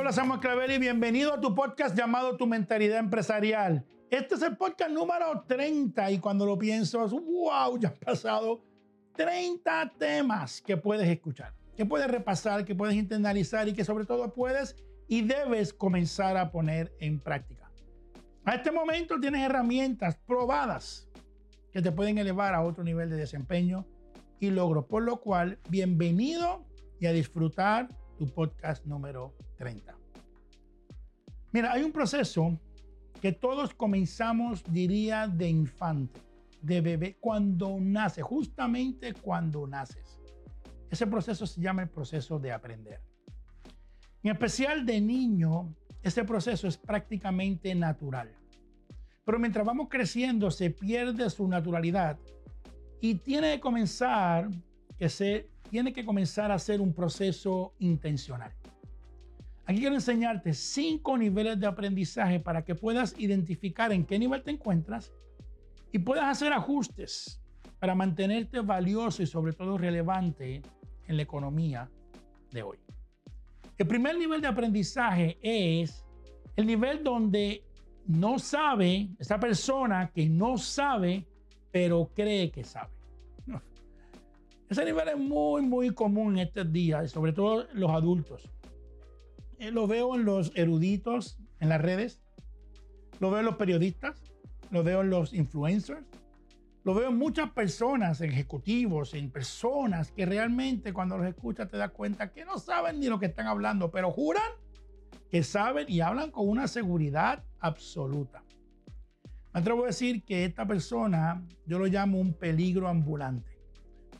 habla Samuel Clavel y bienvenido a tu podcast llamado Tu Mentalidad Empresarial. Este es el podcast número 30 y cuando lo pienso, wow, ya han pasado 30 temas que puedes escuchar, que puedes repasar, que puedes internalizar y que sobre todo puedes y debes comenzar a poner en práctica. A este momento tienes herramientas probadas que te pueden elevar a otro nivel de desempeño y logro, por lo cual, bienvenido y a disfrutar tu podcast número 30. Mira, hay un proceso que todos comenzamos, diría, de infante, de bebé, cuando nace, justamente cuando naces. Ese proceso se llama el proceso de aprender. En especial de niño, ese proceso es prácticamente natural. Pero mientras vamos creciendo, se pierde su naturalidad y tiene que comenzar que se tiene que comenzar a ser un proceso intencional. Aquí quiero enseñarte cinco niveles de aprendizaje para que puedas identificar en qué nivel te encuentras y puedas hacer ajustes para mantenerte valioso y sobre todo relevante en la economía de hoy. El primer nivel de aprendizaje es el nivel donde no sabe, esa persona que no sabe, pero cree que sabe. Ese nivel es muy, muy común en estos días, sobre todo los adultos. Eh, lo veo en los eruditos en las redes, lo veo en los periodistas, lo veo en los influencers, lo veo en muchas personas, en ejecutivos, en personas que realmente cuando los escuchas te das cuenta que no saben ni lo que están hablando, pero juran que saben y hablan con una seguridad absoluta. Me atrevo a decir que esta persona yo lo llamo un peligro ambulante.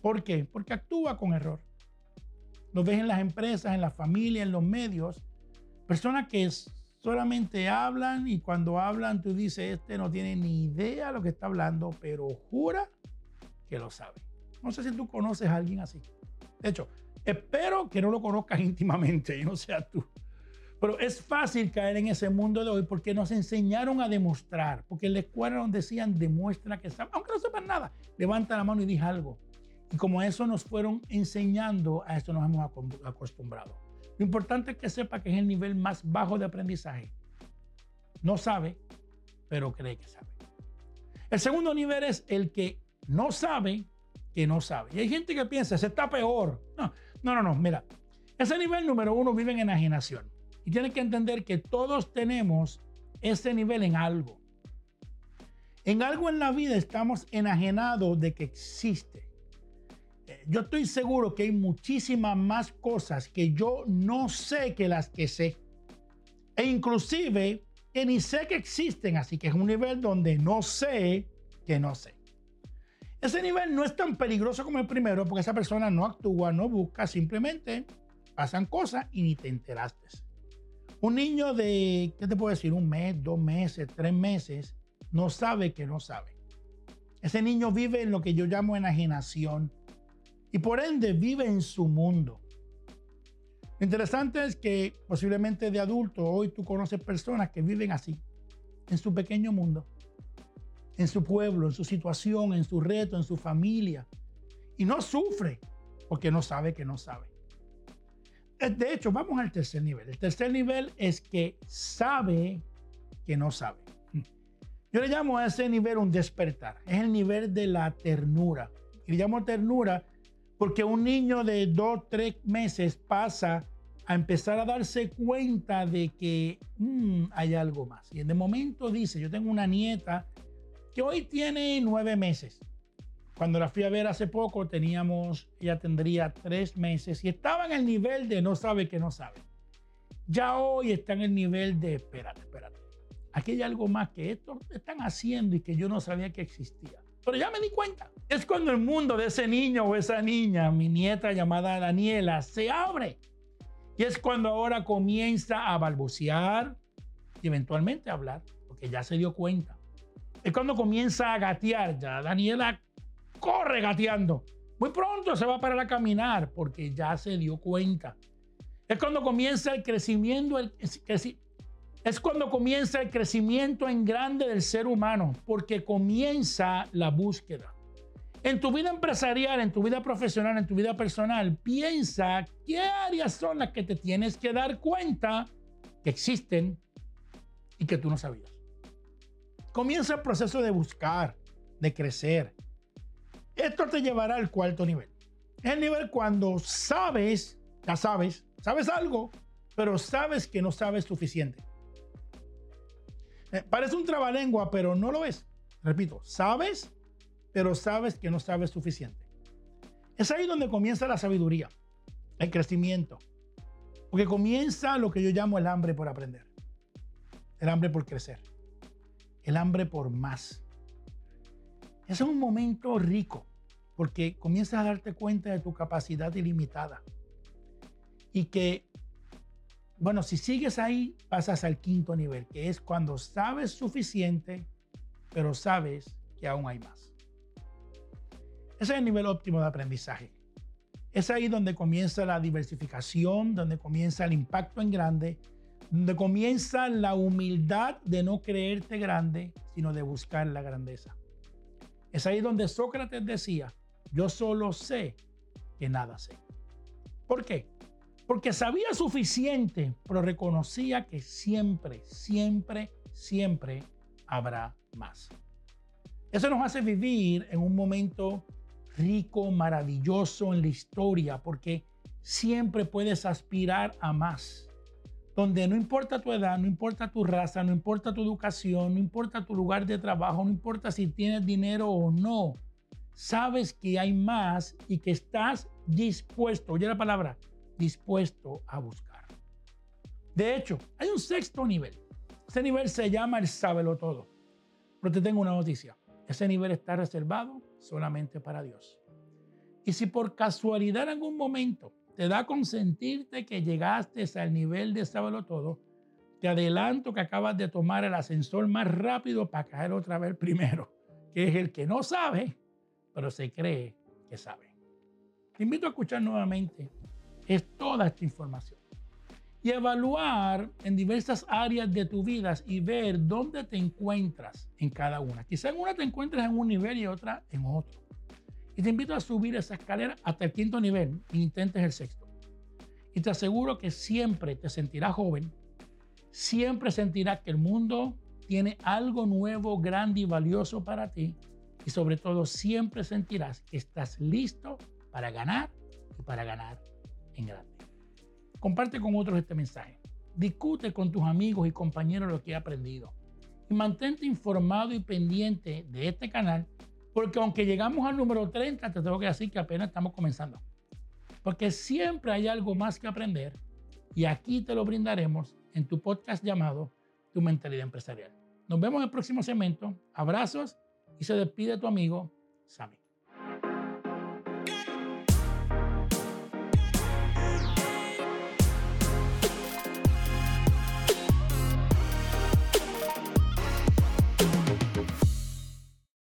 ¿Por qué? Porque actúa con error. Lo ves en las empresas, en la familia, en los medios. Personas que solamente hablan y cuando hablan tú dices, este no tiene ni idea de lo que está hablando, pero jura que lo sabe. No sé si tú conoces a alguien así. De hecho, espero que no lo conozcas íntimamente y no seas tú. Pero es fácil caer en ese mundo de hoy porque nos enseñaron a demostrar. Porque en la escuela nos decían, demuestra que sabes. Aunque no sepas nada, levanta la mano y dije algo. Y como eso nos fueron enseñando, a esto nos hemos acostumbrado. Lo importante es que sepa que es el nivel más bajo de aprendizaje. No sabe, pero cree que sabe. El segundo nivel es el que no sabe que no sabe. Y hay gente que piensa, se está peor. No, no, no, no. Mira, ese nivel número uno vive en enajenación. Y tienes que entender que todos tenemos ese nivel en algo. En algo en la vida estamos enajenados de que existe. Yo estoy seguro que hay muchísimas más cosas que yo no sé que las que sé. E inclusive que ni sé que existen, así que es un nivel donde no sé que no sé. Ese nivel no es tan peligroso como el primero porque esa persona no actúa, no busca, simplemente pasan cosas y ni te enteraste. Un niño de, ¿qué te puedo decir? Un mes, dos meses, tres meses, no sabe que no sabe. Ese niño vive en lo que yo llamo enajenación y por ende vive en su mundo. Lo interesante es que posiblemente de adulto hoy tú conoces personas que viven así, en su pequeño mundo, en su pueblo, en su situación, en su reto, en su familia. Y no sufre porque no sabe que no sabe. Eh, de hecho, vamos al tercer nivel. El tercer nivel es que sabe que no sabe. Yo le llamo a ese nivel un despertar. Es el nivel de la ternura. Y le llamo ternura porque un niño de dos, tres meses pasa a empezar a darse cuenta de que mm, hay algo más. Y en el momento dice, yo tengo una nieta que hoy tiene nueve meses. Cuando la fui a ver hace poco, teníamos, ella tendría tres meses y estaba en el nivel de no sabe que no sabe. Ya hoy está en el nivel de espérate, espérate. Aquí hay algo más que esto están haciendo y que yo no sabía que existía. Pero ya me di cuenta. Es cuando el mundo de ese niño o esa niña, mi nieta llamada Daniela, se abre. Y es cuando ahora comienza a balbucear y eventualmente a hablar, porque ya se dio cuenta. Es cuando comienza a gatear. Ya Daniela corre gateando. Muy pronto se va a parar a caminar porque ya se dio cuenta. Es cuando comienza el crecimiento, es cuando comienza el crecimiento en grande del ser humano, porque comienza la búsqueda. En tu vida empresarial, en tu vida profesional, en tu vida personal, piensa qué áreas son las que te tienes que dar cuenta que existen y que tú no sabías. Comienza el proceso de buscar, de crecer. Esto te llevará al cuarto nivel. El nivel cuando sabes, ya sabes, sabes algo, pero sabes que no sabes suficiente. Eh, parece un trabalengua, pero no lo es. Repito, sabes, pero sabes que no sabes suficiente. Es ahí donde comienza la sabiduría, el crecimiento. Porque comienza lo que yo llamo el hambre por aprender. El hambre por crecer. El hambre por más. Ese es un momento rico porque comienzas a darte cuenta de tu capacidad ilimitada. Y que, bueno, si sigues ahí, pasas al quinto nivel, que es cuando sabes suficiente, pero sabes que aún hay más. Ese es el nivel óptimo de aprendizaje. Es ahí donde comienza la diversificación, donde comienza el impacto en grande, donde comienza la humildad de no creerte grande, sino de buscar la grandeza. Es ahí donde Sócrates decía, yo solo sé que nada sé. ¿Por qué? Porque sabía suficiente, pero reconocía que siempre, siempre, siempre habrá más. Eso nos hace vivir en un momento rico, maravilloso en la historia, porque siempre puedes aspirar a más. Donde no importa tu edad, no importa tu raza, no importa tu educación, no importa tu lugar de trabajo, no importa si tienes dinero o no, sabes que hay más y que estás dispuesto, oye la palabra, dispuesto a buscar. De hecho, hay un sexto nivel. Ese nivel se llama el sábelo todo. Pero te tengo una noticia. Ese nivel está reservado solamente para Dios. Y si por casualidad en algún momento te da consentirte que llegaste al nivel de sábelo todo, te adelanto que acabas de tomar el ascensor más rápido para caer otra vez primero, que es el que no sabe, pero se cree que sabe. Te invito a escuchar nuevamente es toda esta información y evaluar en diversas áreas de tu vida y ver dónde te encuentras en cada una. Quizá en una te encuentres en un nivel y otra en otro. Y te invito a subir esa escalera hasta el quinto nivel e intentes el sexto. Y te aseguro que siempre te sentirás joven, siempre sentirás que el mundo tiene algo nuevo, grande y valioso para ti. Y sobre todo siempre sentirás que estás listo para ganar y para ganar grande. Comparte con otros este mensaje. Discute con tus amigos y compañeros lo que he aprendido. Y mantente informado y pendiente de este canal, porque aunque llegamos al número 30, te tengo que decir que apenas estamos comenzando. Porque siempre hay algo más que aprender y aquí te lo brindaremos en tu podcast llamado Tu Mentalidad Empresarial. Nos vemos en el próximo segmento. Abrazos y se despide tu amigo Sammy.